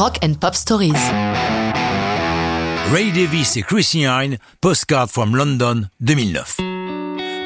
Rock and Pop Stories. Ray Davis et Chrissy Hine, Postcard from London 2009.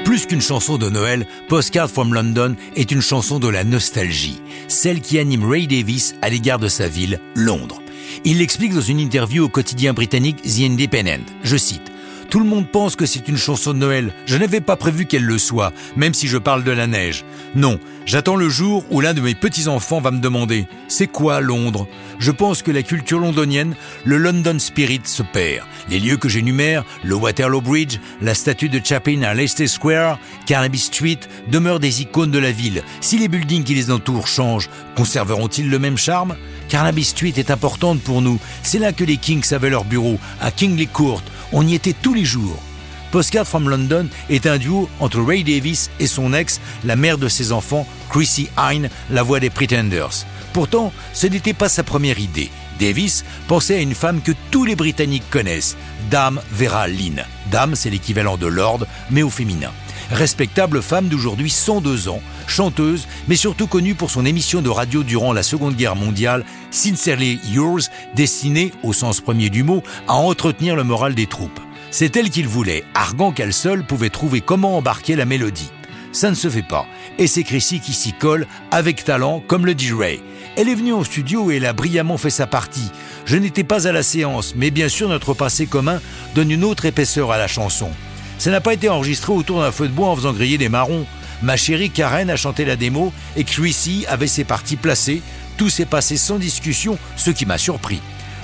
Plus qu'une chanson de Noël, Postcard from London est une chanson de la nostalgie, celle qui anime Ray Davis à l'égard de sa ville, Londres. Il l'explique dans une interview au quotidien britannique The Independent. Je cite tout le monde pense que c'est une chanson de Noël. Je n'avais pas prévu qu'elle le soit, même si je parle de la neige. Non, j'attends le jour où l'un de mes petits-enfants va me demander C'est quoi Londres? Je pense que la culture londonienne, le London Spirit se perd. Les lieux que j'énumère, le Waterloo Bridge, la statue de Chaplin à Leicester Square, Carnaby Street, demeurent des icônes de la ville. Si les buildings qui les entourent changent, conserveront-ils le même charme? Carnaby Street est importante pour nous. C'est là que les Kings avaient leur bureau, à Kingley Court, on y était tous les jours. Postcard from London est un duo entre Ray Davis et son ex, la mère de ses enfants, Chrissy Hine, la voix des Pretenders. Pourtant, ce n'était pas sa première idée. Davis pensait à une femme que tous les Britanniques connaissent, Dame Vera Lynn. Dame, c'est l'équivalent de Lord, mais au féminin. Respectable femme d'aujourd'hui 102 ans, chanteuse, mais surtout connue pour son émission de radio durant la Seconde Guerre mondiale, Sincerely Yours, destinée, au sens premier du mot, à entretenir le moral des troupes. C'est elle qu'il voulait, arguant qu'elle seule pouvait trouver comment embarquer la mélodie. Ça ne se fait pas, et c'est Chrissy qui s'y colle, avec talent, comme le dit Ray. Elle est venue au studio et elle a brillamment fait sa partie. Je n'étais pas à la séance, mais bien sûr notre passé commun donne une autre épaisseur à la chanson. Ça n'a pas été enregistré autour d'un feu de bois en faisant griller des marrons. Ma chérie Karen a chanté la démo et Chrissy avait ses parties placées. Tout s'est passé sans discussion, ce qui m'a surpris.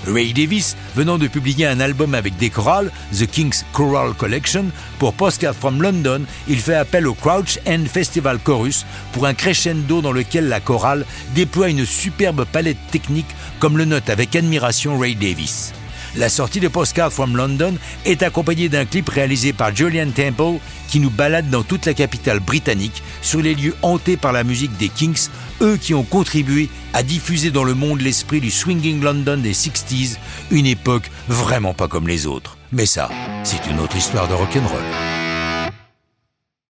Ray Davis, venant de publier un album avec des chorales, The King's Choral Collection, pour Postcard from London, il fait appel au Crouch End Festival Chorus pour un crescendo dans lequel la chorale déploie une superbe palette technique comme le note avec admiration Ray Davis. La sortie de Postcard from London est accompagnée d'un clip réalisé par Julian Temple qui nous balade dans toute la capitale britannique sur les lieux hantés par la musique des Kings, eux qui ont contribué à diffuser dans le monde l'esprit du swinging London des 60s, une époque vraiment pas comme les autres. Mais ça, c'est une autre histoire de rock'n'roll.